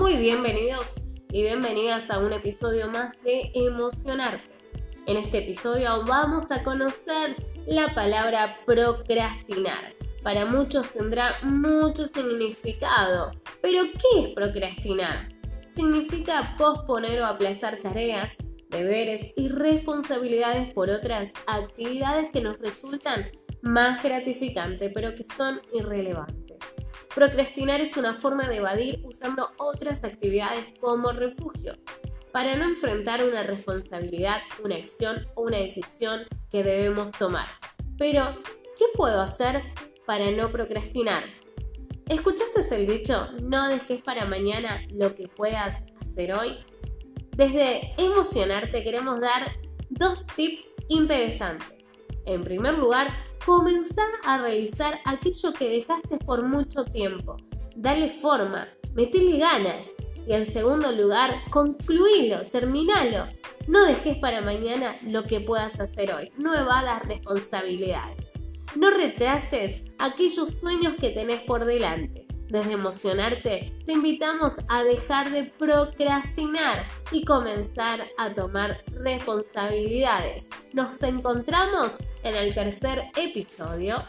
Muy bienvenidos y bienvenidas a un episodio más de Emocionarte. En este episodio vamos a conocer la palabra procrastinar. Para muchos tendrá mucho significado, pero ¿qué es procrastinar? Significa posponer o aplazar tareas, deberes y responsabilidades por otras actividades que nos resultan más gratificantes, pero que son irrelevantes. Procrastinar es una forma de evadir usando otras actividades como refugio, para no enfrentar una responsabilidad, una acción o una decisión que debemos tomar. Pero, ¿qué puedo hacer para no procrastinar? ¿Escuchaste el dicho, no dejes para mañana lo que puedas hacer hoy? Desde Emocionarte queremos dar dos tips interesantes. En primer lugar, comenzá a realizar aquello que dejaste por mucho tiempo. Dale forma, metele ganas. Y en segundo lugar, concluílo, terminalo. No dejes para mañana lo que puedas hacer hoy. No evadas responsabilidades. No retrases aquellos sueños que tenés por delante. Desde emocionarte, te invitamos a dejar de procrastinar y comenzar a tomar responsabilidades. Nos encontramos en el tercer episodio